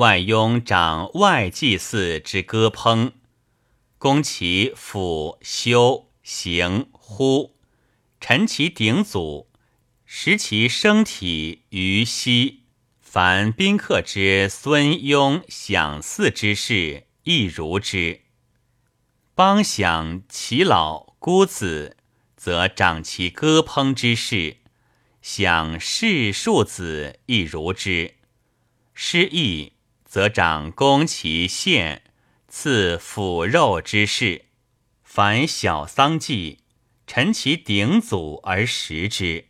外佣掌外祭祀之歌烹，攻其辅修行呼，陈其鼎祖，食其生体于息。凡宾客之孙雍享祀之事，亦如之。邦享其老孤子，则长其歌烹之事；享世庶子，亦如之。诗义。则长攻其献赐腐肉之事，凡小丧祭，陈其鼎祖而食之。